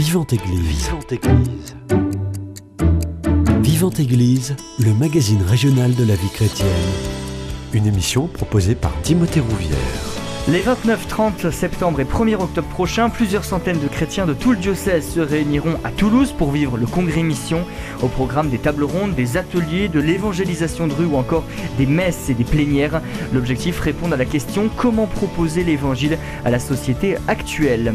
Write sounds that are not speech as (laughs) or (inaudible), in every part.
Vivante Église. Vivante Église. Vivante Église, le magazine régional de la vie chrétienne. Une émission proposée par Timothée Rouvière. Les 29, 30 septembre et 1er octobre prochains, plusieurs centaines de chrétiens de tout le diocèse se réuniront à Toulouse pour vivre le congrès mission au programme des tables rondes, des ateliers, de l'évangélisation de rue ou encore des messes et des plénières. L'objectif répond à la question comment proposer l'évangile à la société actuelle.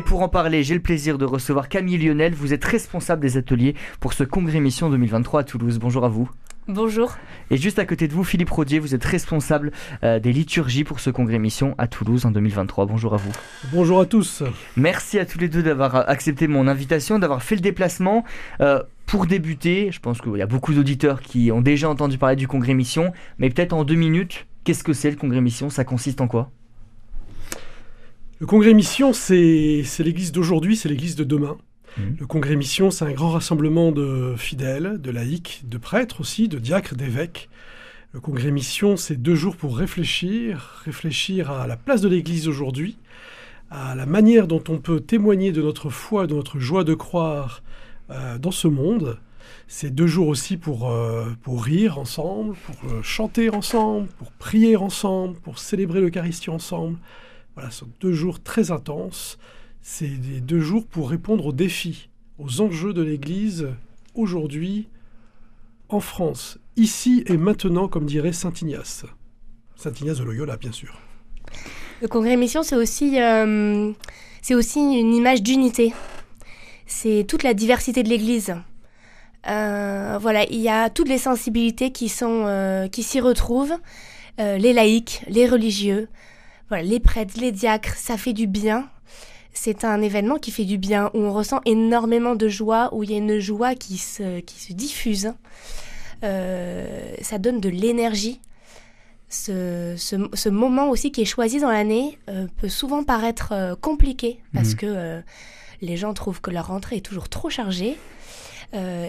Et pour en parler, j'ai le plaisir de recevoir Camille Lionel. Vous êtes responsable des ateliers pour ce congrès mission 2023 à Toulouse. Bonjour à vous. Bonjour. Et juste à côté de vous, Philippe Rodier, vous êtes responsable euh, des liturgies pour ce congrès mission à Toulouse en 2023. Bonjour à vous. Bonjour à tous. Merci à tous les deux d'avoir euh, accepté mon invitation, d'avoir fait le déplacement. Euh, pour débuter, je pense qu'il y a beaucoup d'auditeurs qui ont déjà entendu parler du congrès mission, mais peut-être en deux minutes, qu'est-ce que c'est le congrès mission? Ça consiste en quoi? Le congrès mission, c'est l'église d'aujourd'hui, c'est l'église de demain. Mmh. Le congrès mission, c'est un grand rassemblement de fidèles, de laïcs, de prêtres aussi, de diacres, d'évêques. Le congrès mission, c'est deux jours pour réfléchir, réfléchir à la place de l'église aujourd'hui, à la manière dont on peut témoigner de notre foi, de notre joie de croire euh, dans ce monde. C'est deux jours aussi pour, euh, pour rire ensemble, pour euh, chanter ensemble, pour prier ensemble, pour célébrer l'Eucharistie ensemble. Ce sont deux jours très intenses. C'est des deux jours pour répondre aux défis, aux enjeux de l'Église aujourd'hui en France, ici et maintenant, comme dirait Saint Ignace. Saint Ignace de Loyola, bien sûr. Le congrès mission, c'est aussi, euh, une image d'unité. C'est toute la diversité de l'Église. Euh, voilà, il y a toutes les sensibilités qui euh, qui s'y retrouvent. Les laïcs, les religieux, voilà, les prêtres, les diacres, ça fait du bien. C'est un événement qui fait du bien, où on ressent énormément de joie, où il y a une joie qui se, qui se diffuse. Euh, ça donne de l'énergie. Ce, ce, ce, moment aussi qui est choisi dans l'année euh, peut souvent paraître euh, compliqué parce Mhm. que les gens trouvent que leur rentrée est toujours trop chargée.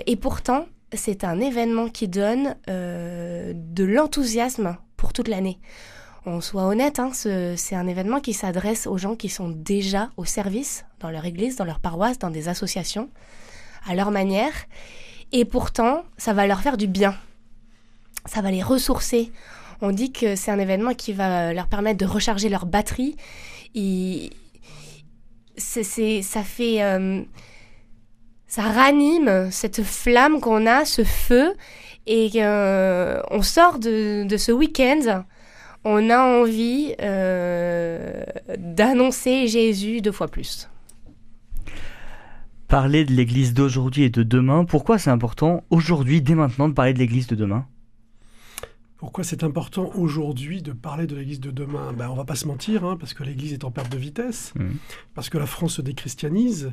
Et pourtant, c'est un événement qui donne de l'enthousiasme pour toute l'année. On soit honnête, hein, ce- c'est un événement qui s'adresse aux gens qui sont déjà au service dans leur église, dans leur paroisse, dans des associations, à leur manière. Et pourtant, ça va leur faire du bien. Ça va les ressourcer. On dit que c'est un événement qui va leur permettre de recharger leur batterie. C'est- ça fait... euh, ça ranime cette flamme qu'on a, ce feu, et euh, on sort de ce week-end, on a envie euh, d'annoncer Jésus deux fois plus. Parler de l'église d'aujourd'hui et de demain, pourquoi c'est important aujourd'hui, dès maintenant, de parler de l'église de demain? Pourquoi c'est important aujourd'hui de parler de l'Église de demain? Ben, On va pas se mentir, hein, parce que l'Église est en perte de vitesse, Mhm. parce que la France se déchristianise,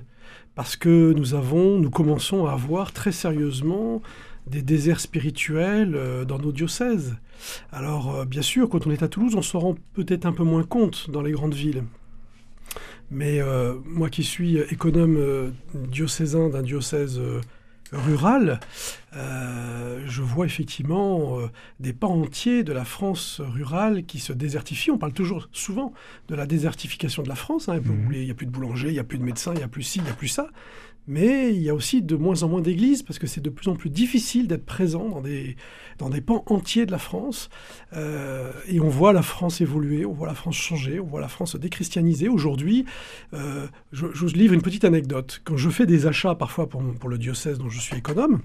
parce que nous avons, nous commençons à avoir très sérieusement des déserts spirituels euh, dans nos diocèses. Alors, euh, bien sûr, quand on est à Toulouse, on s'en rend peut-être un peu moins compte dans les grandes villes. Mais euh, moi qui suis économe diocésain d'un diocèse rural, euh, je vois effectivement euh, des pans entiers de la France rurale qui se désertifient. On parle toujours souvent de la désertification de la France. hein. Mhm. Il n'y a plus de boulanger, il n'y a plus de médecins, il n'y a plus ci, il n'y a plus ça. Mais il y a aussi de moins en moins d'églises parce que c'est de plus en plus difficile d'être présent dans des, dans des pans entiers de la France. Euh, et on voit la France évoluer, on voit la France changer, on voit la France se déchristianiser. Aujourd'hui, euh, je, je vous livre une petite anecdote. Quand je fais des achats parfois pour, pour le diocèse dont je suis économe,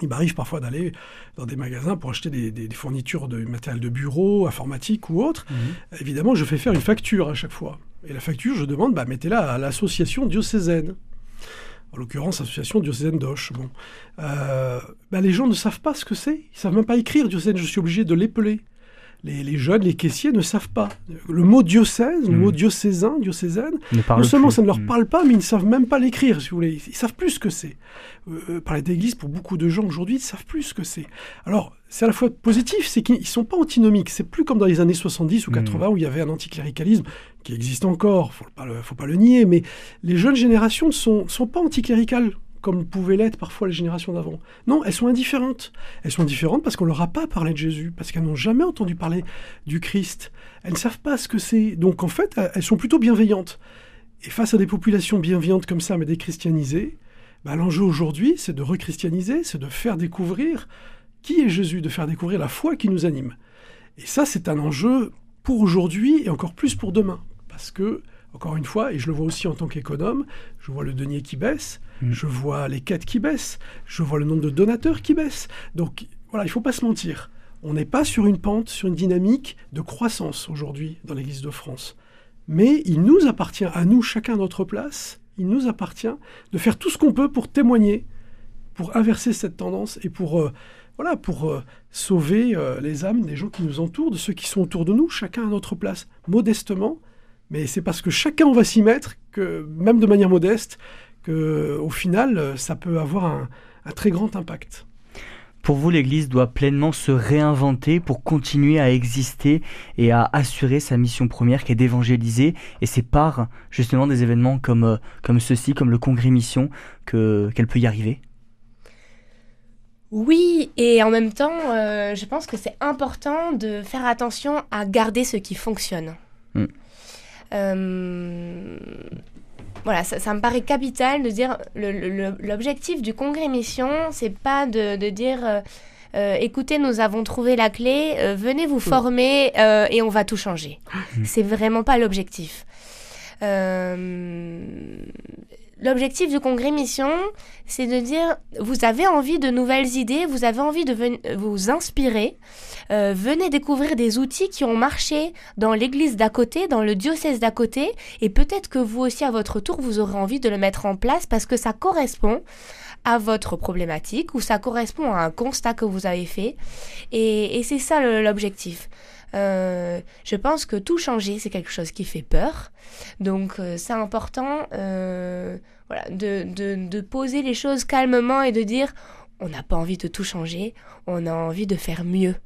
il m'arrive parfois d'aller dans des magasins pour acheter des, des- des fournitures de matériel de bureau, informatique ou autre. Évidemment, je fais faire une facture à chaque fois. Et la facture, je demande, bah, mettez-la à l'association diocésaine. En l'occurrence, l'association diocésaine d'Auch. Bon. Euh, bah, les gens ne savent pas ce que c'est. Ils savent même pas écrire diocèse. Je suis obligé de l'épeler. Les, les jeunes, les caissiers ne savent pas. Le mot diocèse, le Mm. mot diocésain, diocésaine, non seulement plus. ça ne leur Mm. parle pas, mais ils ne savent même pas l'écrire, si vous voulez. Ils savent plus ce que c'est. Euh, parler d'église, pour beaucoup de gens aujourd'hui, ils ne savent plus ce que c'est. Alors, c'est à la fois positif, c'est qu'ils ne sont pas antinomiques. C'est plus comme dans les années 70 ou Mm. 80 où il y avait un anticléricalisme qui existe encore, il ne faut pas, le- faut pas le nier, mais les jeunes générations ne sont, sont pas anticléricales comme pouvaient l'être parfois les générations d'avant. Non, elles sont indifférentes. Elles sont indifférentes parce qu'on leur a pas parlé de Jésus, parce qu'elles n'ont jamais entendu parler du Christ. Elles ne savent pas ce que c'est. Donc en fait, elles sont plutôt bienveillantes. Et face à des populations bienveillantes comme ça, mais déchristianisées, bah, l'enjeu aujourd'hui, c'est de rechristianiser, c'est de faire découvrir qui est Jésus, de faire découvrir la foi qui nous anime. Et ça, c'est un enjeu pour aujourd'hui et encore plus pour demain. Parce que, encore une fois, et je le vois aussi en tant qu'économe, je vois le denier qui baisse, mm. je vois les quêtes qui baissent, je vois le nombre de donateurs qui baisse. Donc voilà, il ne faut pas se mentir. On n'est pas sur une pente, sur une dynamique de croissance aujourd'hui dans l'Église de France. Mais il nous appartient à nous, chacun à notre place, il nous appartient de faire tout ce qu'on peut pour témoigner, pour inverser cette tendance et pour, euh, voilà, pour euh, sauver euh, les âmes des gens qui nous entourent, de ceux qui sont autour de nous, chacun à notre place, modestement. Mais c'est parce que chacun va s'y mettre, que même de manière modeste, que au final, ça peut avoir un très grand impact. Pour vous, l'Église doit pleinement se réinventer pour continuer à exister et à assurer sa mission première qui est d'évangéliser. Et c'est par justement des événements comme, euh, comme ceci, comme le Congrès Mission, qu'elle peut y arriver oui, et en même temps, euh, je pense que c'est important de faire attention à garder ce qui fonctionne. Euh, voilà, ça, me paraît capital de dire l'objectif du congrès mission, c'est pas de, dire euh, euh, écoutez, nous avons trouvé la clé, euh, venez vous former et on va tout changer. Mmh. C'est vraiment pas l'objectif. L'objectif du congrès mission, c'est de dire vous avez envie de nouvelles idées, vous avez envie de vous inspirer, euh, venez découvrir des outils qui ont marché dans l'église d'à côté, dans le diocèse d'à côté, et peut-être que vous aussi à votre tour vous aurez envie de le mettre en place parce que ça correspond à votre problématique ou ça correspond à un constat que vous avez fait. Et, c'est ça l'objectif. Euh, je pense que tout changer, c'est quelque chose qui fait peur. Donc euh, c'est important voilà, de, poser les choses calmement et de dire on n'a pas envie de tout changer, on a envie de faire mieux.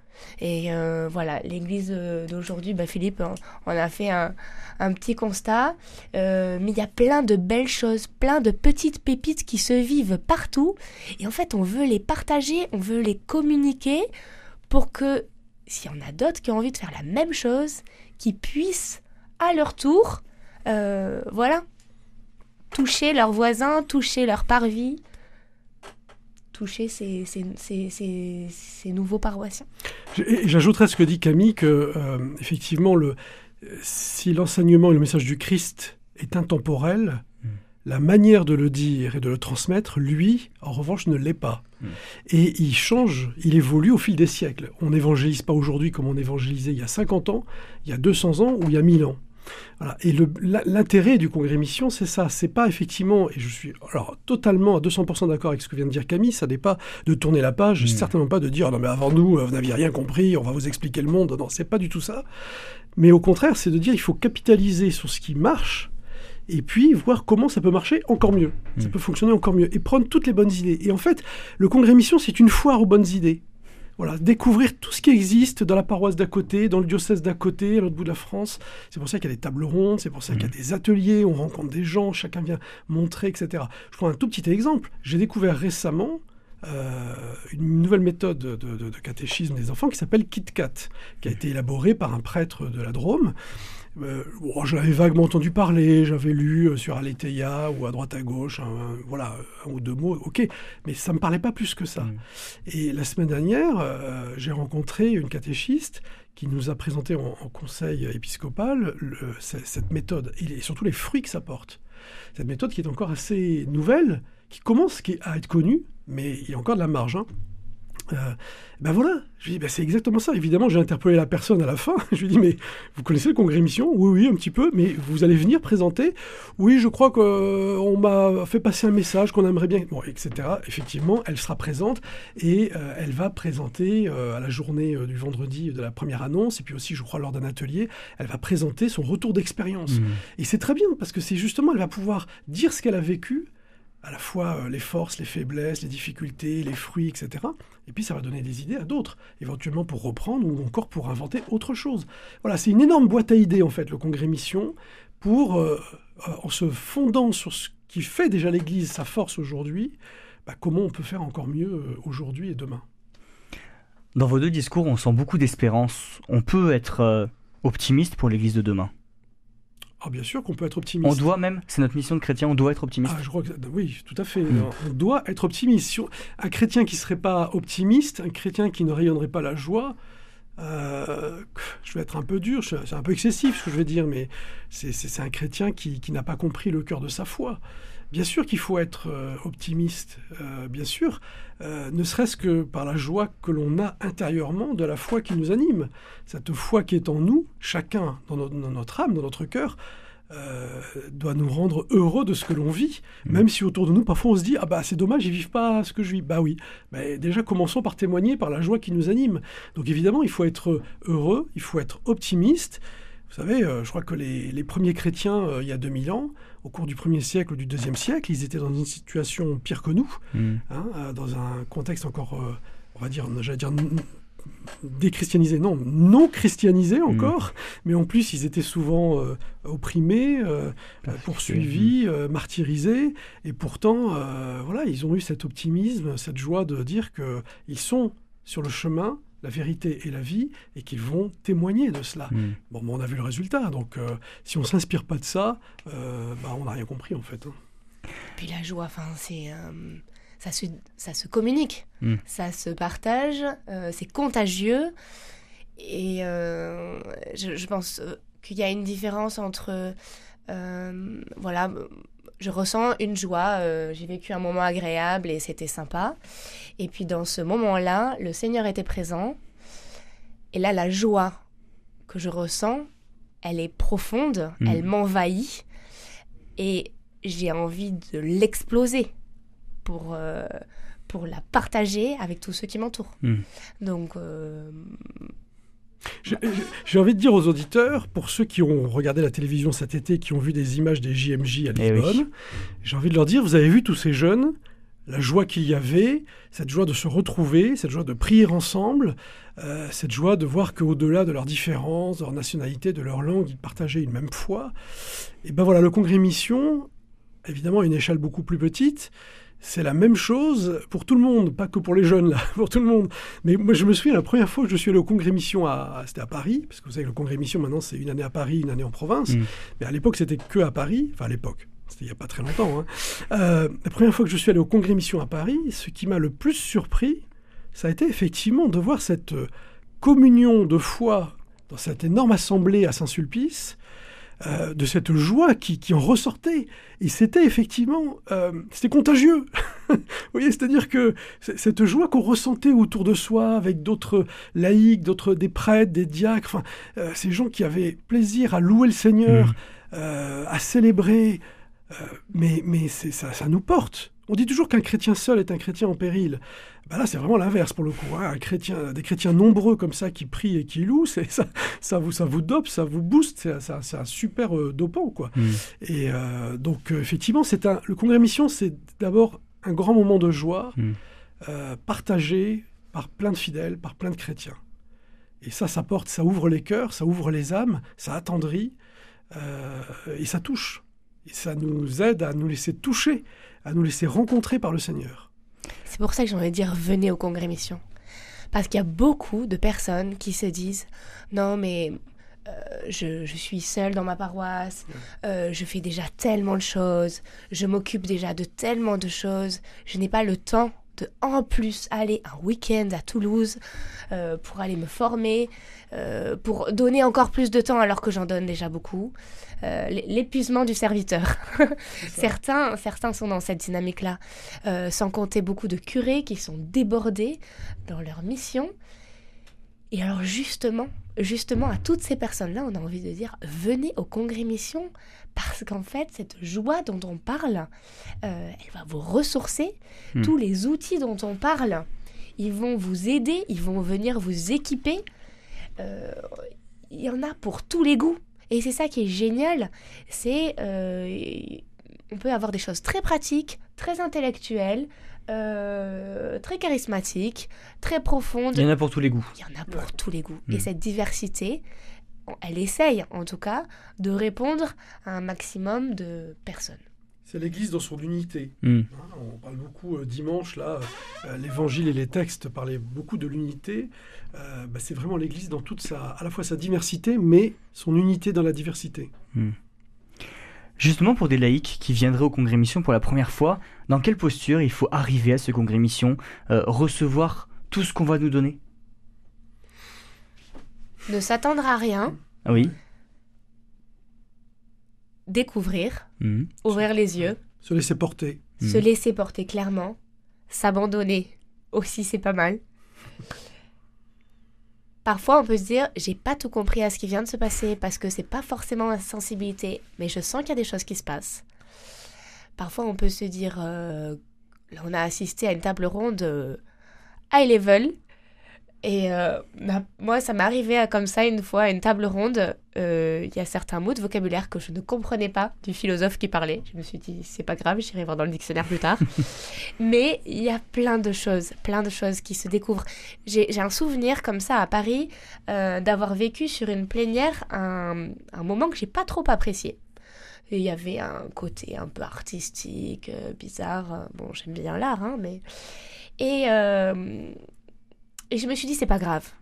Et voilà, l'église d'aujourd'hui, bah, Philippe, on, a fait un, un petit constat, mais il y a plein de belles choses, plein de petites pépites qui se vivent partout. Et en fait, on veut les partager, on veut les communiquer pour que s'il y en a d'autres qui ont envie de faire la même chose, qui puissent à leur tour, euh, voilà, toucher leurs voisins, toucher leur parvis, toucher ces, ces, nouveaux paroissiens. J'ajouterais ce que dit Camille, que euh, effectivement, le, si l'enseignement et le message du Christ est intemporel, la manière de le dire et de le transmettre, lui, en revanche, ne l'est pas. Hmm. Et il change, il évolue au fil des siècles. On n'évangélise pas aujourd'hui comme on évangélisait il y a 50 ans, il y a 200 ans ou il y a 1000 ans. Et l'intérêt du congrès mission, c'est ça. C'est pas effectivement, et je suis alors totalement à 200% d'accord avec ce que vient de dire Camille, ça n'est pas de tourner la page, hmm. certainement pas de dire non mais avant nous, vous n'aviez rien compris, on va vous expliquer le monde. Non, c'est pas du tout ça. Mais au contraire, c'est de dire il faut capitaliser sur ce qui marche et puis voir comment ça peut marcher encore mieux, ça mm. peut fonctionner encore mieux, et prendre toutes les bonnes idées. Et en fait, le congrès mission, c'est une foire aux bonnes idées. Voilà, découvrir tout ce qui existe dans la paroisse d'à côté, dans le diocèse d'à côté, à l'autre bout de la France. C'est pour ça qu'il y a des tables rondes, c'est pour ça qu'il y a mm. des ateliers, on rencontre des gens, chacun vient montrer, etc. Je prends un tout petit exemple. J'ai découvert récemment euh, une nouvelle méthode de, de, catéchisme des enfants qui s'appelle KitKat, qui a été élaborée par un prêtre de la Drôme. Euh, je l'avais vaguement entendu parler, j'avais lu euh, sur Aletheia ou à droite à gauche, voilà, un ou deux mots, ok, mais ça ne me parlait pas plus que ça. Mm. Et la semaine dernière, euh, j'ai rencontré une catéchiste qui nous a présenté en, conseil épiscopal cette méthode et, surtout les fruits que ça porte. Cette méthode qui est encore assez nouvelle, qui commence à être connue, mais il y a encore de la marge. Hein. Euh, ben voilà, je lui dis, ben c'est exactement ça. Évidemment, j'ai interpellé la personne à la fin. (laughs) je lui dis, mais vous connaissez le congrès mission? Oui, oui, un petit peu, mais vous allez venir présenter? Oui, je crois qu'on euh, m'a fait passer un message qu'on aimerait bien, bon, etc. Effectivement, elle sera présente et euh, elle va présenter à la journée du vendredi de la première annonce, et puis aussi, je crois, lors d'un atelier, elle va présenter son retour d'expérience. Mmh. Et c'est très bien, parce que c'est justement, elle va pouvoir dire ce qu'elle a vécu, à la fois euh, les forces, les faiblesses, les difficultés, les fruits, etc. Et puis ça va donner des idées à d'autres, éventuellement pour reprendre ou encore pour inventer autre chose. Voilà, c'est une énorme boîte à idées en fait, le congrès mission, pour, euh, en se fondant sur ce qui fait déjà l'Église sa force aujourd'hui, bah, comment on peut faire encore mieux aujourd'hui et demain. Dans vos deux discours, on sent beaucoup d'espérance. On peut être optimiste pour l'Église de demain. Ah, bien sûr qu'on peut être optimiste. On doit même, c'est notre mission de chrétien, on doit être optimiste. Ah, je crois que, oui, tout à fait. Hmm. On doit être optimiste. Un chrétien qui ne serait pas optimiste, un chrétien qui ne rayonnerait pas la joie, euh, je vais être un peu dur, c'est un peu excessif ce que je vais dire, mais c'est un chrétien qui, qui n'a pas compris le cœur de sa foi. Bien sûr qu'il faut être euh, optimiste, euh, bien sûr, ne serait-ce que par la joie que l'on a intérieurement de la foi qui nous anime. Cette foi qui est en nous, chacun dans, dans notre âme, dans notre cœur, euh, doit nous rendre heureux de ce que l'on vit, mm. même si autour de nous, parfois, on se dit Ah bah c'est dommage, ils vivent pas ce que je vis. Bah oui, mais déjà commençons par témoigner par la joie qui nous anime. Donc évidemment, il faut être heureux, il faut être optimiste. Vous savez, euh, je crois que les, premiers chrétiens, euh, il y a 2000 ans, au cours du premier siècle ou du deuxième siècle, ils étaient dans une situation pire que nous, mm. hein, dans un contexte encore, on va dire, j'allais dire déchristianisés, non, non christianisés mm. encore, mais en plus ils étaient souvent euh, opprimés, euh, poursuivis, euh, martyrisés, et pourtant, voilà, ils ont eu cet optimisme, cette joie de dire qu'ils sont sur le chemin, la vérité et la vie, et qu'ils vont témoigner de cela. Mm. Bon, on a vu le résultat, donc si on s'inspire pas de ça, bah, on n'a rien compris en fait. Hein. Puis la joie, enfin, c'est ça se, ça se communique, hmm. ça se partage, euh, c'est contagieux. Et euh, je, pense euh, qu'il y a une différence entre, voilà, je ressens une joie, j'ai vécu un moment agréable et c'était sympa. Et puis dans ce moment-là, le Seigneur était présent. Et là, la joie que je ressens, elle est profonde, hmm. elle m'envahit. Et j'ai envie de l'exploser pour, euh, pour la partager avec tous ceux qui m'entourent. Hmm. Donc. Euh, j'ai envie de dire aux auditeurs, pour ceux qui ont regardé la télévision cet été, qui ont vu des images des JMJ à eh Lisbonne, j'ai envie de leur dire, vous avez vu tous ces jeunes, la joie qu'il y avait, cette joie de se retrouver, cette joie de prier ensemble, euh, cette joie de voir qu'au-delà de leurs différences, de leur nationalité, de leur langue, ils partageaient une même foi. Et ben voilà, le congrès mission, évidemment à une échelle beaucoup plus petite, c'est la même chose pour tout le monde, pas que pour les jeunes, là, (laughs) pour tout le monde. Mais moi, je me souviens, la première fois que je suis allé au congrès mission, à, c'était à Paris, parce que vous savez que le congrès mission, maintenant, c'est une année à Paris, une année en province. Mm. Mais à l'époque, c'était que à Paris. Enfin, à l'époque, c'était il n'y a pas très longtemps. Hein. Euh, la première fois que je suis allé au congrès mission à Paris, ce qui m'a le plus surpris, ça a été effectivement de voir cette euh, communion de foi dans cette énorme assemblée à Saint-Sulpice, euh, de cette joie qui, en ressortait. Et c'était effectivement, euh, c'était contagieux. (laughs) Vous voyez, c'est-à-dire que cette joie qu'on ressentait autour de soi avec d'autres laïcs, d'autres des prêtres, des diacres, enfin, euh, ces gens qui avaient plaisir à louer le Seigneur, mmh. à célébrer, mais, mais ça, ça nous porte. On dit toujours qu'un chrétien seul est un chrétien en péril. Ben là, c'est vraiment l'inverse pour le coup. Hein. Un chrétien, des chrétiens nombreux comme ça qui prient et qui louent, ça, ça, vous, ça vous dope, ça vous booste, c'est un super euh, dopant. Quoi. Mm. Et euh, donc, euh, effectivement, c'est un, le congrès mission, c'est d'abord un grand moment de joie mm. partagé par plein de fidèles, par plein de chrétiens. Et ça, ça porte, ça ouvre les cœurs, ça ouvre les âmes, ça attendrit et ça touche. Et ça nous aide à nous laisser toucher à nous laisser rencontrer par le Seigneur. C'est pour ça que j'ai envie de dire venez au congrès mission. Parce qu'il y a beaucoup de personnes qui se disent non mais euh, je, suis seule dans ma paroisse, euh, je fais déjà tellement de choses, je m'occupe déjà de tellement de choses, je n'ai pas le temps de en plus aller un week-end à Toulouse euh, pour aller me former, pour donner encore plus de temps alors que j'en donne déjà beaucoup. Euh, l'épuisement du serviteur. certains, certains sont dans cette dynamique-là, euh, sans compter beaucoup de curés qui sont débordés dans leur mission. Et alors justement, justement à toutes ces personnes-là, on a envie de dire venez au congrès mission parce qu'en fait cette joie dont on parle, euh, elle va vous ressourcer. Hmm. Tous les outils dont on parle, ils vont vous aider, ils vont venir vous équiper. Il y en a pour tous les goûts. Et c'est ça qui est génial, c'est euh, on peut avoir des choses très pratiques, très intellectuelles, euh, très charismatiques, très profondes. Il y en a pour tous les goûts. Il y en a pour tous les goûts. Et mm. cette diversité, elle essaye en tout cas de répondre à un maximum de personnes. C'est l'Église dans son unité. Hmm. Hein, on parle beaucoup euh, dimanche, là, euh, l'Évangile et les textes parlaient beaucoup de l'unité. Euh, bah, c'est vraiment l'Église dans toute sa, à la fois sa diversité, mais son unité dans la diversité. Justement, pour des laïcs qui viendraient au congrès mission pour la première fois, dans quelle posture il faut arriver à ce congrès mission, euh, recevoir tout ce qu'on va nous donner? Ne s'attendre à rien, oui découvrir, Mhm. ouvrir les yeux, Se laisser porter. se Mhm. laisser porter clairement, s'abandonner aussi c'est pas mal. Parfois on peut se dire j'ai pas tout compris à ce qui vient de se passer parce que c'est pas forcément ma sensibilité, mais je sens qu'il y a des choses qui se passent. Parfois on peut se dire euh, là on a assisté à une table ronde euh, high level et euh, moi ça m'est arrivé à- comme ça une fois à une table ronde euh, il y a certains mots de vocabulaire que je ne comprenais pas du philosophe qui parlait. Je me suis dit c'est pas grave, j'irai voir dans le dictionnaire plus tard. (laughs) Mais il y a plein de choses, plein de choses qui se découvrent. J'ai un souvenir comme ça à Paris euh, d'avoir vécu sur une plénière un, un moment que j'ai pas trop apprécié. Il y avait un côté un peu artistique, euh, bizarre. Bon, j'aime bien l'art, hein, mais. Et, euh, et je me suis dit, c'est pas grave.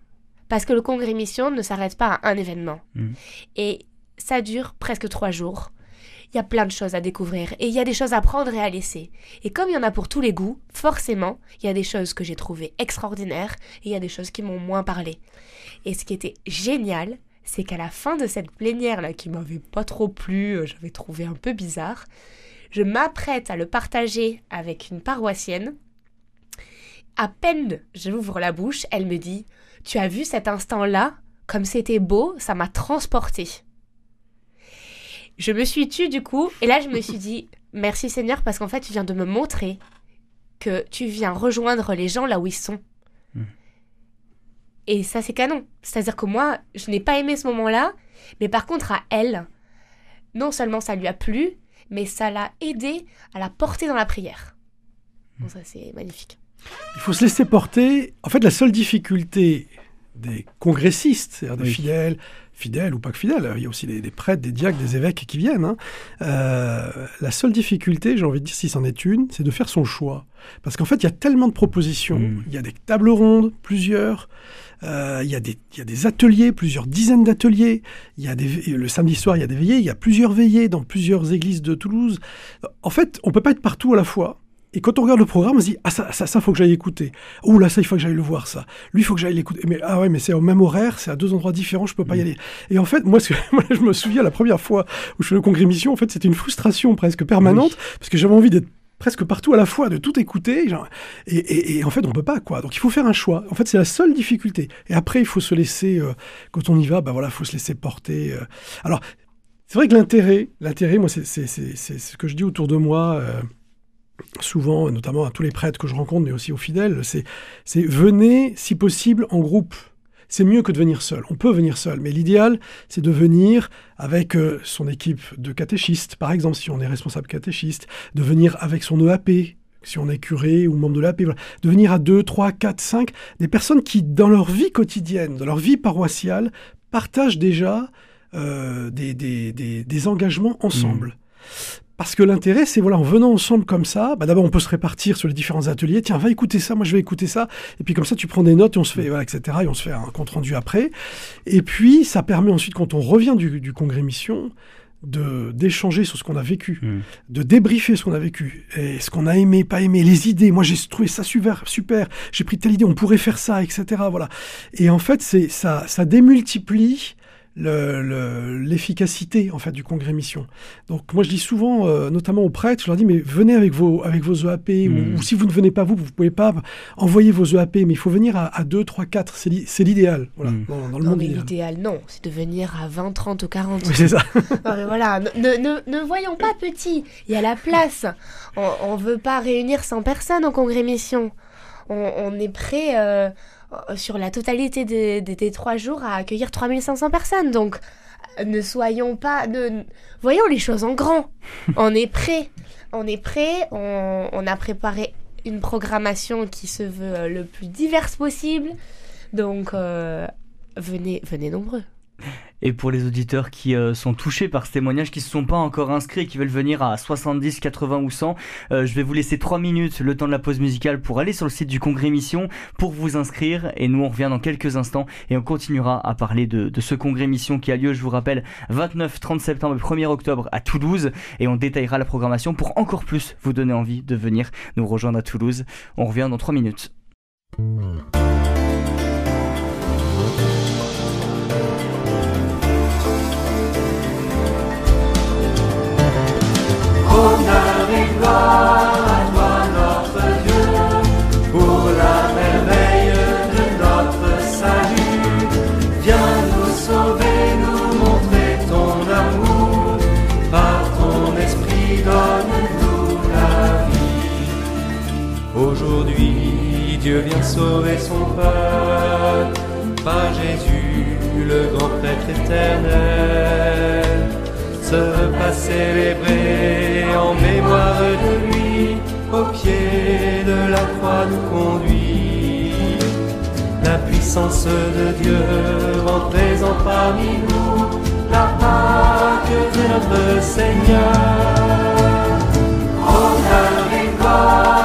Parce que le congrès mission ne s'arrête pas à un événement. Mhm. Et ça dure presque trois jours. Il y a plein de choses à découvrir et il y a des choses à prendre et à laisser. Et comme il y en a pour tous les goûts, forcément, il y a des choses que j'ai trouvées extraordinaires et il y a des choses qui m'ont moins parlé. Et ce qui était génial, c'est qu'à la fin de cette plénière là qui m'avait pas trop plu, euh, j'avais trouvé un peu bizarre, je m'apprête à le partager avec une paroissienne. À peine j'ouvre la bouche, elle me dit "Tu as vu cet instant-là? Comme c'était beau, ça m'a transporté." Je me suis tue du coup, et là je me suis dit merci Seigneur parce qu'en fait tu viens de me montrer que tu viens rejoindre les gens là où ils sont. Mm. Et ça c'est canon. C'est-à-dire que moi je n'ai pas aimé ce moment-là, mais par contre à elle, non seulement ça lui a plu, mais ça l'a aidé à la porter dans la prière. Bon ça c'est magnifique. Il faut se laisser porter. En fait, la seule difficulté des congressistes, c'est-à-dire des Oui. fidèles, fidèles ou pas que fidèles, il y a aussi des, des prêtres, des diacres, des évêques qui viennent. hein. Euh, la seule difficulté, j'ai envie de dire, si c'en est une, c'est de faire son choix. Parce qu'en fait, il y a tellement de propositions. Mm. Il y a des tables rondes, plusieurs. Euh, il, y a des, il y a des ateliers, plusieurs dizaines d'ateliers. Il y a des, le samedi soir, il y a des veillées. Il y a plusieurs veillées dans plusieurs églises de Toulouse. En fait, on peut pas être partout à la fois. Et quand on regarde le programme, on se dit ah ça ça ça faut que j'aille écouter. Oh là ça il faut que j'aille le voir ça. Lui il faut que j'aille l'écouter. Mais ah ouais mais c'est au même horaire, c'est à deux endroits différents, je peux pas y aller. Et en fait moi, ce que- (laughs) moi, je me souviens la première fois où je fais le congrès mission, en fait c'était une frustration presque permanente parce que j'avais envie d'être presque partout à la fois, de tout écouter. genre, et, et- et en fait, on peut pas, quoi. Donc, il faut faire un choix. En fait, c'est la seule difficulté. Et après, il faut se laisser, euh, quand on y va, ben voilà, il faut se laisser porter. euh. Alors, c'est vrai que l'intérêt, l'intérêt, moi, c'est ce que je dis autour de moi, euh, souvent, notamment à tous les prêtres que je rencontre, mais aussi aux fidèles, c'est venez, si possible, en groupe. C'est mieux que de venir seul. On peut venir seul, mais l'idéal, c'est de venir avec euh, son équipe de catéchistes, par exemple, si on est responsable catéchiste, de venir avec son EAP, si on est curé ou membre de voilà. de venir à 2, 3, 4, 5, des personnes qui, dans leur vie quotidienne, dans leur vie paroissiale, partagent déjà euh, des, engagements ensemble. Parce que l'intérêt, c'est voilà, en venant ensemble comme ça, bah d'abord on peut se répartir sur les différents ateliers. Tiens, va écouter ça, moi je vais écouter ça. Et puis comme ça, tu prends des notes et on se fait, voilà, etc. Et on se fait un compte rendu après. Et puis ça permet ensuite, quand on revient du, du congrès mission, de d'échanger sur ce qu'on a vécu, Mm. de débriefer ce qu'on a vécu, et ce qu'on a aimé, pas aimé, les idées. Moi, j'ai trouvé ça super, super. J'ai pris telle idée, on pourrait faire ça, etc. Voilà. Et en fait, c'est ça, ça démultiplie le- le- l'efficacité en fait du congrès mission. Donc moi je dis souvent, euh, notamment aux prêtres, je leur dis mais venez avec vos avec vos EAP Mm. ou, ou si vous ne venez pas vous, vous pouvez pas envoyer vos EAP, mais il faut venir à, à 2, 3, 4, c'est l'i- c'est l'idéal voilà, Mm. dans, dans le Non monde mais idéal. l'idéal non, c'est de venir à 20, 30 ou 40. Oui, c'est ça. (laughs) Non, mais voilà, ne, ne, ne voyons pas petit, il y a la place. On ne veut pas réunir 100 personnes en congrès mission. On, on est prêt euh, sur la totalité des, des, des trois jours à accueillir 3500 personnes. Donc euh, ne soyons pas... Ne, voyons les choses en grand. (laughs) On est prêt. On est prêt. On, on a préparé une programmation qui se veut euh, le plus diverse possible. Donc euh, venez, venez nombreux. (laughs) Et pour les auditeurs qui euh, sont touchés par ce témoignage, qui ne se sont pas encore inscrits et qui veulent venir à 70, 80 ou 100, euh, je vais vous laisser 3 minutes, le temps de la pause musicale, pour aller sur le site du Congrès Mission, pour vous inscrire. Et nous, on revient dans quelques instants et on continuera à parler de, ce Congrès Mission qui a lieu, je vous rappelle, 29, 30 septembre et 1er octobre à Toulouse. Et on détaillera la programmation pour encore plus vous donner envie de venir nous rejoindre à Toulouse. On revient dans 3 minutes. Honneur et gloire à toi notre Dieu, pour la merveille de notre salut. Viens nous sauver, nous montrer ton amour, par ton esprit donne-nous la vie. Aujourd'hui, Dieu vient sauver son peuple, par Jésus, le grand prêtre éternel ce repas célébré en mémoire de lui, au pied de la croix nous conduit. La puissance de Dieu rend présent parmi nous, la Pâque de notre Seigneur. Gloire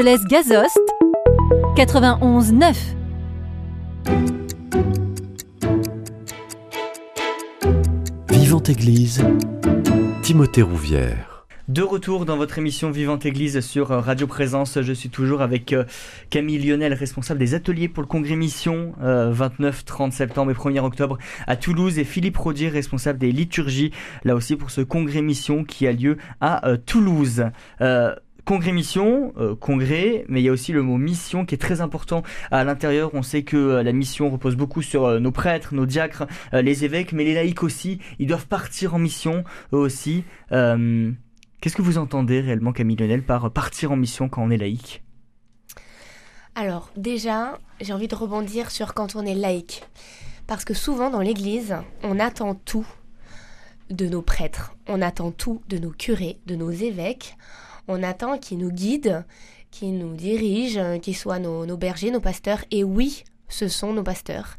à Argelès-Gazost, 91 9. Vivante Église, Timothée Rouvière. De retour dans votre émission Vivante Église sur euh, Radio Présence, je suis toujours avec euh, Camille Lionel, responsable des ateliers pour le congrès Mission, euh, 29, 30 septembre et 1er octobre à Toulouse, et Philippe Rodier, responsable des liturgies, là aussi pour ce congrès Mission qui a lieu à euh, Toulouse. Euh, Congrès mission, euh, congrès, mais il y a aussi le mot mission qui est très important à l'intérieur. On sait que euh, la mission repose beaucoup sur euh, nos prêtres, nos diacres, les évêques, mais les laïcs aussi. Ils doivent partir en mission eux aussi. Qu'est-ce que vous entendez réellement, Camille Lionel, par partir en mission quand on est laïque? Alors, déjà, j'ai envie de rebondir sur quand on est laïque. Parce que souvent, dans l'Église, on attend tout de nos prêtres. On attend tout de nos curés, de nos évêques. On attend qu'ils nous guident, qu'ils nous dirigent, qu'ils soient nos, bergers, nos pasteurs. Et oui, ce sont nos pasteurs.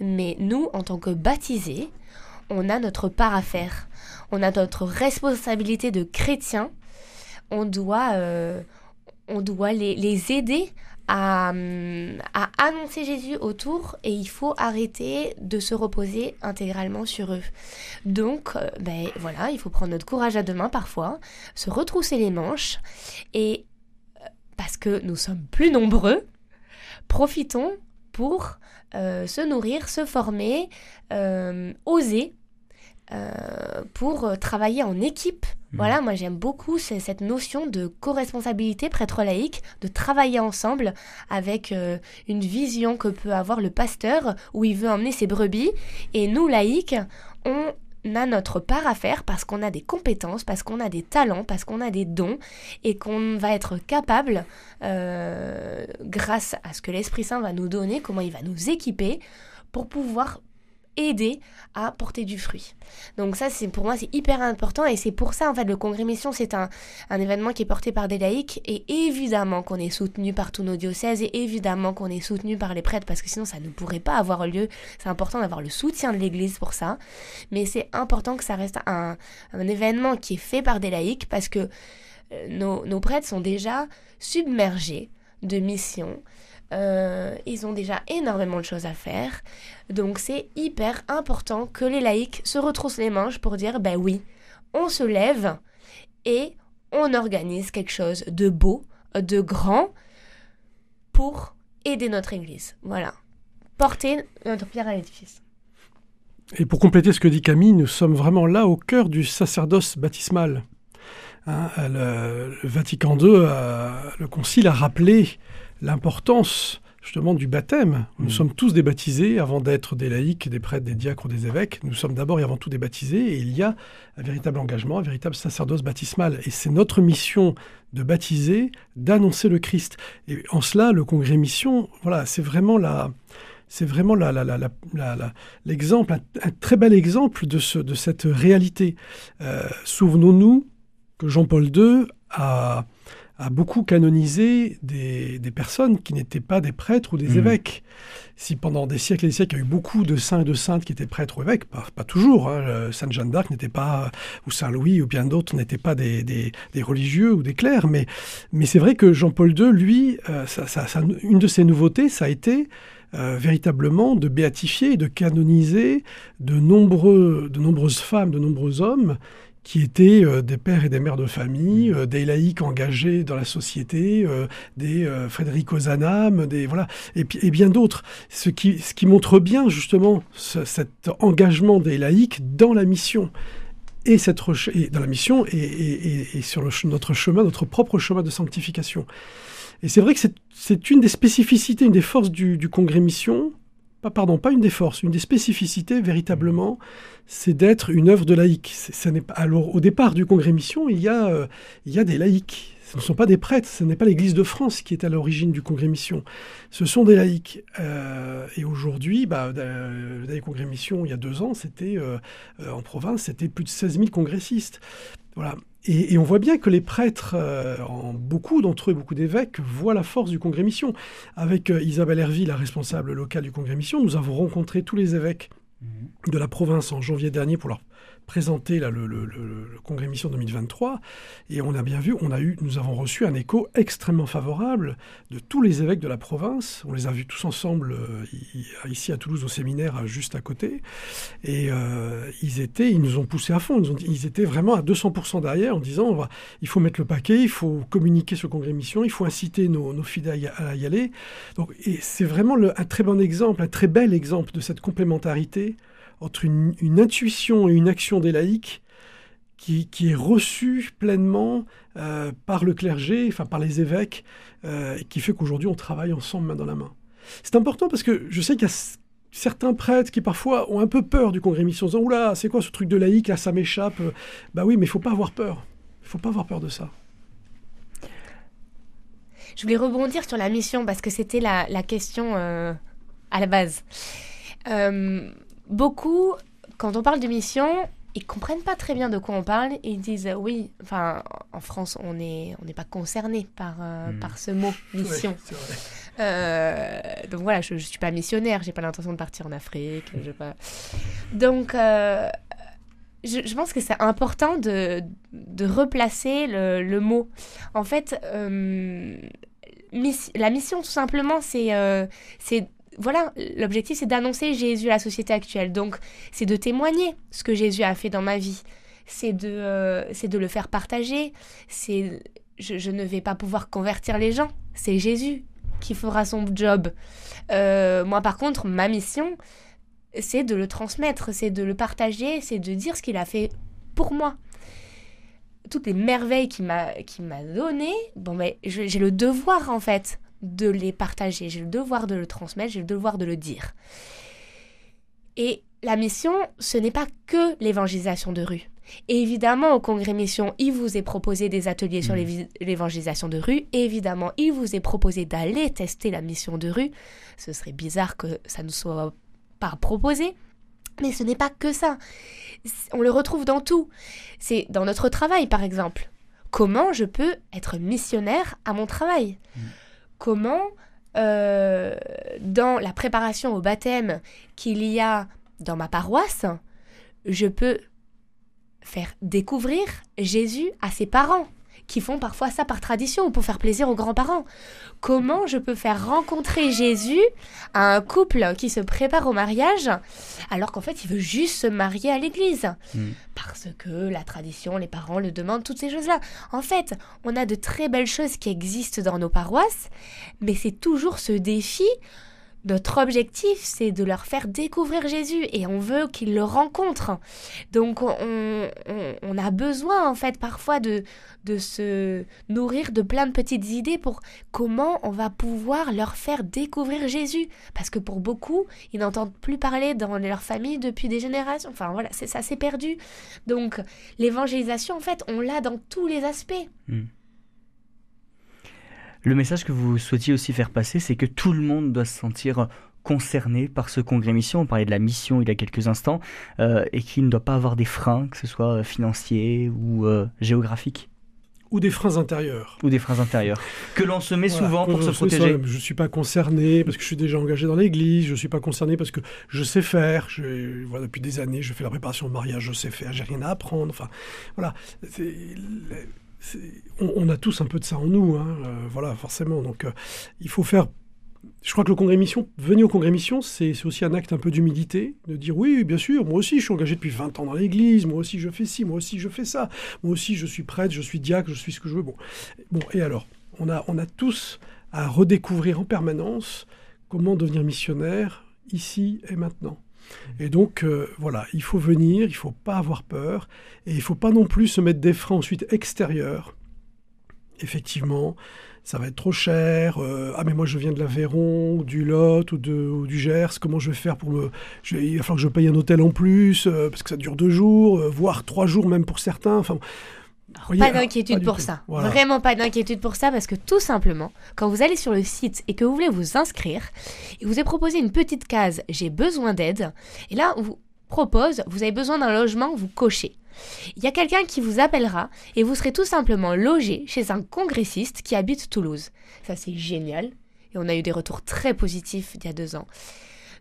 Mais nous, en tant que baptisés, on a notre part à faire. On a notre responsabilité de chrétiens. On doit, euh, on doit les aider à, hum, à annoncer Jésus autour et il faut arrêter de se reposer intégralement sur eux. Donc, euh, ben voilà, il faut prendre notre courage à deux mains parfois, se retrousser les manches et euh, parce que nous sommes plus nombreux, profitons pour euh, se nourrir, se former, euh, oser. euh, pour euh, travailler en équipe. Mhm. Voilà, moi j'aime beaucoup ce- cette notion de co-responsabilité prêtre laïque, de travailler ensemble avec euh, une vision que peut avoir le pasteur où il veut emmener ses brebis. Et nous, laïcs, on a notre part à faire parce qu'on a des compétences, parce qu'on a des talents, parce qu'on a des dons et qu'on va être capable, euh, grâce à ce que l'Esprit Saint va nous donner, comment il va nous équiper pour pouvoir aider à porter du fruit. Donc ça, c'est pour moi, c'est hyper important et c'est pour ça, en fait, le Congrès Mission, c'est un, un événement qui est porté par des laïcs et évidemment qu'on est soutenu par tous nos diocèses et évidemment qu'on est soutenu par les prêtres parce que sinon, ça ne pourrait pas avoir lieu. C'est important d'avoir le soutien de l'Église pour ça. Mais c'est important que ça reste un, un événement qui est fait par des laïcs parce que euh, nos, nos prêtres sont déjà submergés de missions. Euh, ils ont déjà énormément de choses à faire. Donc c'est hyper important que les laïcs se retroussent les manches pour dire ben oui, on se lève et on organise quelque chose de beau, de grand pour aider notre Église. Voilà. Porter notre pierre à l'édifice. Et pour compléter ce que dit Camille, nous sommes vraiment là au cœur du sacerdoce baptismal. Hein, le, Vatican II, a- le Concile a rappelé l'importance justement du baptême. Nous Mhm. sommes tous des baptisés avant d'être des laïcs, des prêtres, des diacres ou des évêques. Nous sommes d'abord et avant tout des baptisés et il y a un véritable engagement, un véritable sacerdoce baptismal. Et c'est notre mission de baptiser, d'annoncer le Christ. Et en cela, le congrès mission, voilà, c'est vraiment la, c'est vraiment l'exemple, un, un très bel exemple de, ce, de cette réalité. Euh, Souvenons-nous que Jean-Paul II a, a beaucoup canonisé des, des personnes qui n'étaient pas des prêtres ou des Mhm. évêques. Si pendant des siècles et des siècles, il y a eu beaucoup de saints et de saintes qui étaient prêtres ou évêques, pas, pas toujours, hein, Sainte Jeanne d'Arc n'était pas, ou Saint Louis ou bien d'autres n'étaient pas des, des- des religieux ou des clercs, mais, mais c'est vrai que Jean-Paul II, lui, euh, ça- ça- ça- une de ses nouveautés, ça a été euh, véritablement de béatifier et de canoniser de, nombreux, de nombreuses femmes, de nombreux hommes qui étaient euh, des pères et des mères de famille, euh, des laïcs engagés dans la société, euh, des Frédéric Ozanam, des voilà, et, bien d'autres. Ce qui, ce qui montre bien justement ce- cet engagement des laïcs dans la mission et cette reche- et dans la mission et, et- et- et sur le notre chemin, notre propre chemin de sanctification. Et c'est vrai que c'est- c'est une des spécificités, une des forces du, du congrès mission. Pas, pardon, pas une des forces, une des spécificités véritablement, c'est d'être une œuvre de. C'est- ça n'est pas- alors, au départ du congrès mission, il y, a, euh, il y a des laïcs. Ce ne sont pas des prêtres, ce n'est pas l'Église de France qui est à l'origine du congrès mission. Ce sont des laïcs. Euh, et aujourd'hui, bah, euh, le dernier congrès mission, il y a deux ans, c'était euh, euh, en province, c'était plus de 16 000 congressistes. Voilà. Et, et on voit bien que les prêtres, euh, en beaucoup d'entre eux, beaucoup d'évêques, voient la force du congrès mission. Avec euh, Isabelle Hervy, la responsable locale du congrès mission, nous avons rencontré tous les évêques de la province en janvier dernier pour leur présenter là, le, congrès mission 2023 et on a bien vu, on a eu, nous avons reçu un écho extrêmement favorable de tous les évêques de la province. On les a vus tous ensemble euh, ici à Toulouse au séminaire juste à côté et euh, ils étaient, ils nous ont poussé à fond. Ils, étaient vraiment à 200% derrière en disant on va- il faut mettre le paquet, il faut communiquer ce congrès mission, il faut inciter nos, fidèles à y- aller. Donc, et c'est vraiment un très bon exemple, un très bel exemple de cette complémentarité entre une, intuition et une action des laïcs qui, est reçue pleinement euh, par le clergé, enfin par les évêques, euh, et qui fait qu'aujourd'hui on travaille ensemble main dans la main. C'est important parce que je sais qu'il y a certains prêtres qui parfois ont un peu peur du congrès mission, en disant Oula, c'est quoi ce truc de laïque, là ça m'échappe. Bah oui, mais il faut pas avoir peur. Il faut pas avoir peur de ça. Je voulais rebondir sur la mission parce que c'était la, question euh, à la base. Euh, beaucoup, quand on parle de mission, ils comprennent pas très bien de quoi on parle. Ils disent euh, oui, enfin en France on n'est on n'est pas concerné par euh, Mm. par ce mot (laughs) mission. Ouais, c'est vrai. Euh, donc voilà, je, je suis pas missionnaire, j'ai pas l'intention de partir en Afrique. Je pas... Donc je, je pense que c'est important de, de replacer le, le mot. En fait, la mission tout simplement, c'est c'est voilà, l'objectif c'est d'annoncer Jésus à la société actuelle. Donc c'est de témoigner ce que Jésus a fait dans ma vie. C'est de, euh, c'est de le faire partager. C'est je, ne vais pas pouvoir convertir les gens. C'est Jésus qui fera son job. Euh, moi, par contre, ma mission, c'est de le transmettre, c'est de le partager, c'est de dire ce qu'il a fait pour moi. Toutes les merveilles qu'il m'a qu'il m'a données, bon, je- j'ai le devoir, en fait, de les partager. J'ai le devoir de le transmettre, j'ai le devoir de le dire. Et la mission, ce n'est pas que l'évangélisation de rue. Évidemment, au congrès mission, il vous est proposé des ateliers sur l'évi- l'évangélisation de rue. Évidemment, il vous est proposé d'aller tester la mission de rue. Ce serait bizarre que ça ne soit pas proposé. Mais ce n'est pas que ça. On le retrouve dans tout. C'est dans notre travail, par exemple. Comment je peux être missionnaire à mon travail? Comment, euh, dans la préparation au baptême qu'il y a dans ma paroisse, je peux faire découvrir Jésus à ses parents, qui font parfois ça par tradition ou pour faire plaisir aux grands-parents. Comment je peux faire rencontrer Jésus à un couple qui se prépare au mariage, alors qu'en fait il veut juste se marier à l'église? Mm. Parce que la tradition, les parents le demandent, toutes ces choses-là. En fait, on a de très belles choses qui existent dans nos paroisses, mais c'est toujours ce défi notre objectif, c'est de leur faire découvrir Jésus et on veut qu'ils le rencontrent. Donc on, on- a besoin en fait parfois de, de se nourrir de plein de petites idées pour comment on va pouvoir leur faire découvrir Jésus. Parce que pour beaucoup, ils n'entendent plus parler dans leur famille depuis des générations. Enfin voilà, c'est ça, c'est perdu. Donc l'évangélisation, en fait, on l'a dans tous les aspects. Le message que vous souhaitiez aussi faire passer, c'est que tout le monde doit se sentir concerné par ce congrès mission. On parlait de la mission il y a quelques instants, euh, et qu'il ne doit pas avoir des freins, que ce soit euh, financiers ou euh, géographiques, Ou des freins intérieurs. ou des freins intérieurs, que l'on se met Voilà, souvent pour se protéger. Je ne suis pas concerné parce que je suis déjà engagé dans l'église, je ne suis pas concerné parce que je sais faire. Je, voilà, depuis des années, je fais la préparation de mariage, je sais faire, j'ai rien à apprendre. Enfin, voilà. On, a tous un peu de ça en nous, hein, euh, voilà, forcément. Donc, euh, il faut faire. Je crois que le congrès mission, venir au congrès mission, c'est c'est aussi un acte un peu d'humilité, de dire oui, bien sûr, moi aussi je suis engagé depuis 20 ans dans l'église, moi aussi je fais ci, moi aussi je fais ça, moi aussi je suis prêtre, je suis diacre, je suis ce que je veux. Bon, bon et alors on a, on a tous à redécouvrir en permanence comment devenir missionnaire ici et maintenant. Et donc, euh, voilà, il faut venir, il faut pas avoir peur, et il faut pas non plus se mettre des freins ensuite extérieurs. Effectivement, ça va être trop cher. euh, ah, mais moi, je viens de l'Aveyron, du Lot, ou, du Gers. Comment je vais faire pour me. il va falloir que je paye un hôtel en plus, euh, parce que ça dure deux jours, voire trois jours même pour certains. Enfin, voyez, pas alors, d'inquiétude pour ça. Voilà. Vraiment pas d'inquiétude pour ça parce que tout simplement, quand vous allez sur le site et que vous voulez vous inscrire, il vous est proposé une petite case J'ai besoin d'aide. Et là, on vous propose Vous avez besoin d'un logement, vous cochez. Il y a quelqu'un qui vous appellera et vous serez tout simplement logé chez un congressiste qui habite Toulouse. Ça, c'est génial. Et on a eu des retours très positifs il y a deux ans.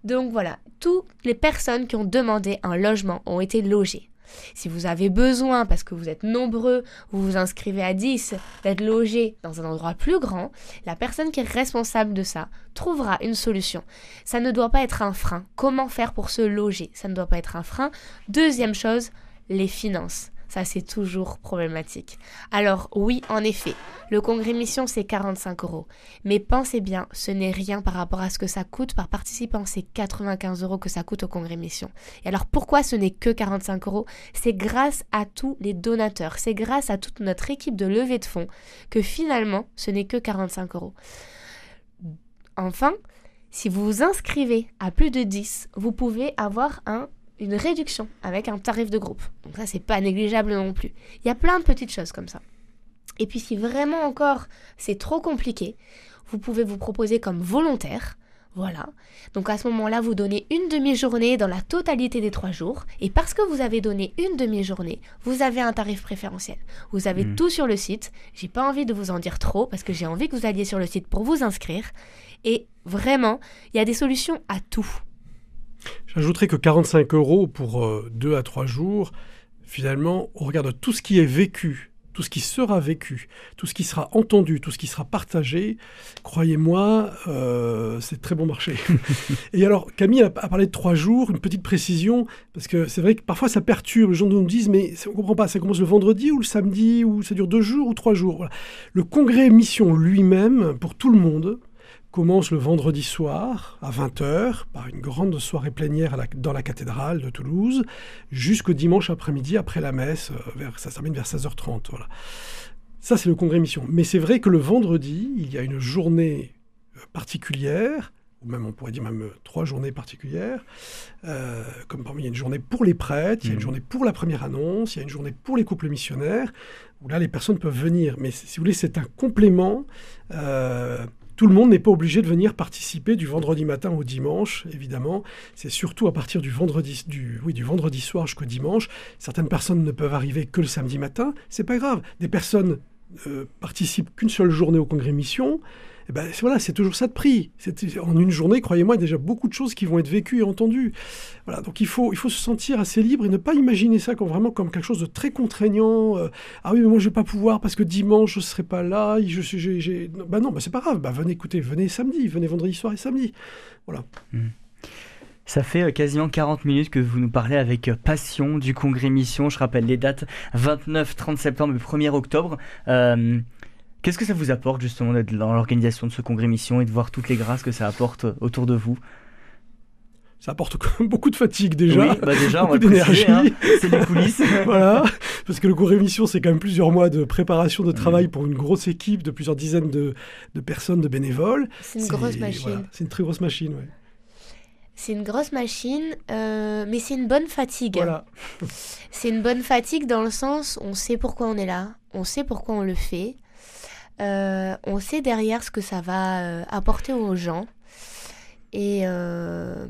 Donc voilà, toutes les personnes qui ont demandé un logement ont été logées. Si vous avez besoin, parce que vous êtes nombreux, vous vous inscrivez à 10, d'être logé dans un endroit plus grand, la personne qui est responsable de ça trouvera une solution. Ça ne doit pas être un frein. Comment faire pour se loger? Ça ne doit pas être un frein. Deuxième chose, les finances. Ça, c'est toujours problématique. Alors, oui, en effet, le congrès mission, c'est 45 euros. Mais pensez bien, ce n'est rien par rapport à ce que ça coûte par participant. C'est 95 euros que ça coûte au congrès mission. Et alors, pourquoi ce n'est que 45 euros? C'est grâce à tous les donateurs. C'est grâce à toute notre équipe de levée de fonds que finalement, ce n'est que 45 euros. Enfin, si vous vous inscrivez à plus de 10, vous pouvez avoir un une réduction avec un tarif de groupe. Donc ça, c'est pas négligeable non plus. Il y a plein de petites choses comme ça. Et puis si vraiment encore c'est trop compliqué, vous pouvez vous proposer comme volontaire. Voilà. Donc à ce moment-là, vous donnez une demi-journée dans la totalité des trois jours. Et parce que vous avez donné une demi-journée, vous avez un tarif préférentiel. Vous avez Mm. tout sur le site. J'ai pas envie de vous en dire trop parce que j'ai envie que vous alliez sur le site pour vous inscrire. Et vraiment, il y a des solutions à tout. J'ajouterais que 45 euros pour euh, deux à trois jours, finalement, on regarde tout ce qui est vécu, tout ce qui sera vécu, tout ce qui sera entendu, tout ce qui sera partagé. Croyez-moi, euh, c'est très bon marché. (laughs) Et alors, Camille a, parlé de trois jours, une petite précision, parce que c'est vrai que parfois ça perturbe. Les gens nous disent, mais on comprend pas, ça commence le vendredi ou le samedi, ou ça dure deux jours ou trois jours. Voilà. Le congrès mission lui-même, pour tout le monde, commence le vendredi soir à 20h par une grande soirée plénière la- dans la cathédrale de Toulouse jusqu'au dimanche après-midi après la messe, euh, vers, ça se termine vers 16h30. Voilà. Ça, c'est le congrès mission. Mais c'est vrai que le vendredi, il y a une journée euh, particulière, ou même on pourrait dire même euh, trois journées particulières, euh, comme parmi il y a une journée pour les prêtres, il y a une Mhm. journée pour la première annonce, il y a une journée pour les couples missionnaires, où là les personnes peuvent venir. Mais si vous voulez, c'est un complément. euh, tout le monde n'est pas obligé de venir participer du vendredi matin au dimanche, évidemment. C'est surtout à partir du vendredi, du, oui, du vendredi soir jusqu'au dimanche. Certaines personnes ne peuvent arriver que le samedi matin. C'est pas grave. Des personnes euh, participent qu'une seule journée au congrès mission. Eh ben, voilà, c'est toujours ça de prix. En une journée, croyez-moi, il y a déjà beaucoup de choses qui vont être vécues et entendues. Voilà, donc il faut, il faut se sentir assez libre et ne pas imaginer ça comme vraiment comme quelque chose de très contraignant. euh, ah oui, mais moi je vais pas pouvoir parce que dimanche je serai pas là. Je, non, Bah non, bah c'est pas grave. Bah venez écouter, venez samedi, venez vendredi soir et samedi. Ça fait euh, quasiment 40 minutes que vous nous parlez avec euh, passion du congrès mission. Je rappelle les dates 29, 30 septembre et 1er octobre. Qu'est-ce que ça vous apporte justement d'être dans l'organisation de ce congrès mission et de voir toutes les grâces que ça apporte euh, autour de vous? Ça apporte beaucoup de fatigue déjà. Oui, bah déjà, on va beaucoup préciser, d'énergie. hein. C'est les coulisses. (laughs) voilà, parce que le congrès mission, c'est quand même plusieurs mois de préparation de travail pour une grosse équipe de plusieurs dizaines de, de personnes, de bénévoles. C'est une grosse machine. voilà, c'est une très grosse machine, ouais. C'est une grosse machine, euh, mais c'est une bonne fatigue. Voilà. C'est une bonne fatigue dans le sens, on sait pourquoi on est là, on sait pourquoi on le fait, euh, on sait derrière ce que ça va euh, apporter aux gens. Et euh,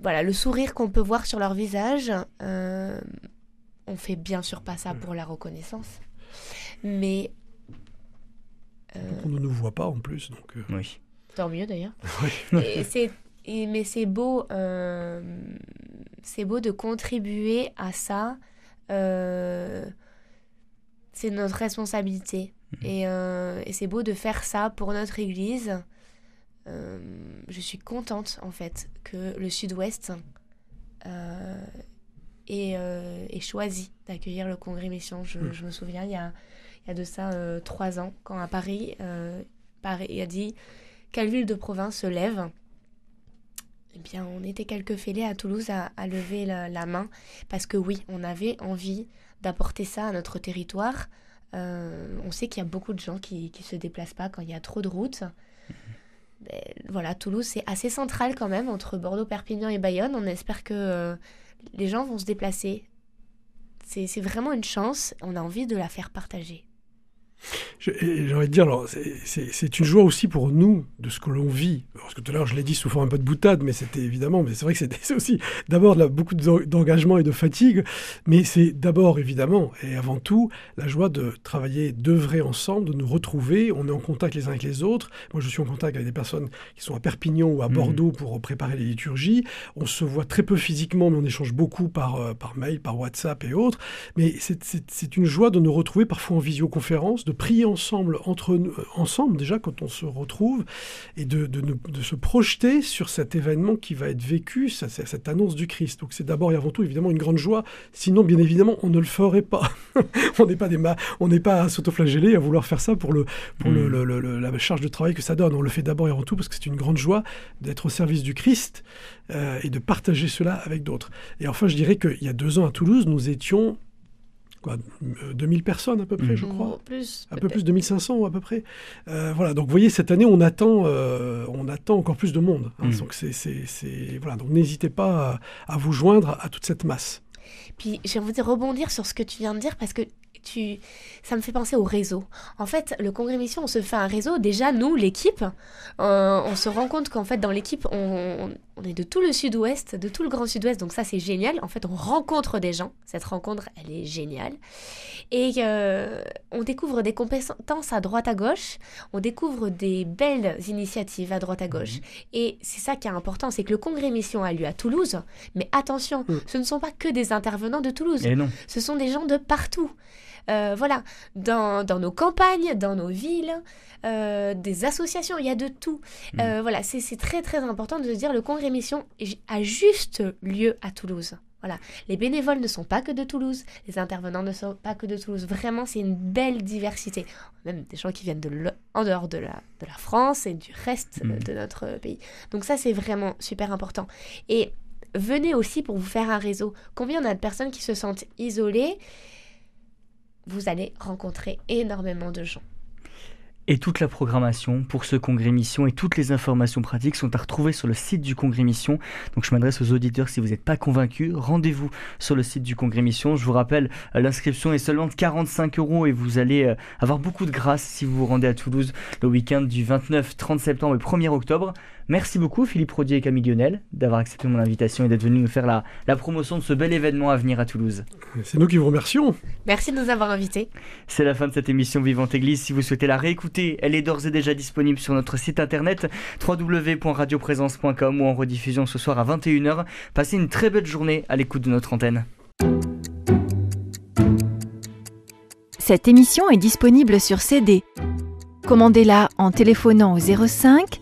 voilà, le sourire qu'on peut voir sur leur visage, euh, on fait bien sûr pas ça pour la reconnaissance. Mais euh, On ne nous voit pas en plus, donc. euh, Oui. tant mieux d'ailleurs. (laughs) oui. Et c'est et- mais c'est beau euh, c'est beau de contribuer à ça euh, c'est notre responsabilité. Et, euh, et c'est beau de faire ça pour notre église. Euh, je suis contente en fait que le sud-ouest euh, ait, ait choisi d'accueillir le congrès mission. Je, Mm. je me souviens il y a, il y a de ça trois ans quand à Paris Paris a dit quelle ville de province se lève? Eh bien, on était quelques fêlés à Toulouse à, à lever la, la main parce que oui, on avait envie d'apporter ça à notre territoire. Euh, on sait qu'il y a beaucoup de gens qui ne se déplacent pas quand il y a trop de routes. Mais voilà, Toulouse, c'est assez central quand même entre Bordeaux, Perpignan et Bayonne. On espère que euh, les gens vont se déplacer. C'est c'est vraiment une chance. On a envie de la faire partager. Et J'ai envie de dire, alors, c'est- une joie aussi pour nous de ce que l'on vit. Parce que tout à l'heure, je l'ai dit sous forme un peu de boutade, mais c'était évidemment, mais c'est vrai que c'était- (laughs) c'est aussi d'abord beaucoup d'en- d'engagement et de fatigue, mais c'est d'abord évidemment et avant tout la joie de travailler, d'œuvrer ensemble, de nous retrouver. On est en contact les uns avec les autres. Moi, je suis en contact avec des personnes qui sont à Perpignan ou à Mhm. Bordeaux pour préparer les liturgies. On se voit très peu physiquement, mais on échange beaucoup par, euh, par mail, par WhatsApp et autres. Mais c'est une joie de nous retrouver parfois en visioconférence, de prier ensemble, entre nous, euh, ensemble déjà quand on se retrouve, et de, de, se projeter sur cet événement qui va être vécu, ça- c'est- cette annonce du Christ. Donc c'est d'abord et avant tout évidemment une grande joie. Sinon, bien évidemment, on ne le ferait pas. (laughs) on n'est pas des ma- on n'est pas à s'autoflageller, à vouloir faire ça pour le pour le- Mm. le- le- le- la charge de travail que ça donne. On le fait d'abord et avant tout parce que c'est une grande joie d'être au service du Christ euh, et de partager cela avec d'autres. Et enfin, je dirais qu'il y a deux ans à Toulouse, nous étions quoi, euh, 2000 personnes à peu près, je crois. Ou plus. Un peu plus de 2500 à peu près. Euh, voilà, donc vous voyez, cette année, on attend, euh, on attend encore plus de monde. hein. Mm. Donc, c'est, c'est- c'est- voilà, donc n'hésitez pas à, à vous joindre à toute cette masse. Puis j'ai envie de rebondir sur ce que tu viens de dire parce que tu, ça me fait penser au réseau. En fait, le congrès mission, on se fait un réseau. Déjà, nous, l'équipe, euh, on se rend compte qu'en fait, dans l'équipe, on, on est de tout le sud-ouest, de tout le grand sud-ouest. Donc ça, c'est génial. En fait, on rencontre des gens. Cette rencontre, elle est géniale. Et euh, on découvre des compétences à droite à gauche. On découvre des belles initiatives à droite à gauche. Et c'est ça qui est important, c'est que le congrès mission a lieu à Toulouse. Mais attention, Mm. ce ne sont pas que des intervenants de Toulouse. Et non. Ce sont des gens de partout. Euh, voilà, dans, dans nos campagnes, dans nos villes, euh, des associations, il y a de tout. Mm. Euh, voilà, c'est très très important de se dire le congrès mission a juste lieu à Toulouse. Voilà. Les bénévoles ne sont pas que de Toulouse, les intervenants ne sont pas que de Toulouse. Vraiment, c'est une belle diversité. Même des gens qui viennent de le- en dehors de la, de la France et du reste Mhm. de notre pays. Donc ça, c'est vraiment super important. Et venez aussi pour vous faire un réseau. Combien on a de personnes qui se sentent isolées Vous allez rencontrer énormément de gens. Et toute la programmation pour ce congrès mission et toutes les informations pratiques sont à retrouver sur le site du congrès mission. Donc je m'adresse aux auditeurs si vous n'êtes pas convaincus, rendez-vous sur le site du congrès mission. Je vous rappelle, euh, l'inscription est seulement de 45 euros et vous allez euh, avoir beaucoup de grâce si vous vous rendez à Toulouse le week-end du 29, 30 septembre et 1er octobre. Merci beaucoup Philippe Rodier et Camille Lionel d'avoir accepté mon invitation et d'être venu nous faire la, la promotion de ce bel événement à venir à Toulouse. C'est nous qui vous remercions. Merci de nous avoir invités. C'est la fin de cette émission Vivante Église. Si vous souhaitez la réécouter, elle est d'ores et déjà disponible sur notre site internet www.radioprésence.com ou en rediffusion ce soir à 21h. Passez une très belle journée à l'écoute de notre antenne. Cette émission est disponible sur CD. Commandez-la en téléphonant au 05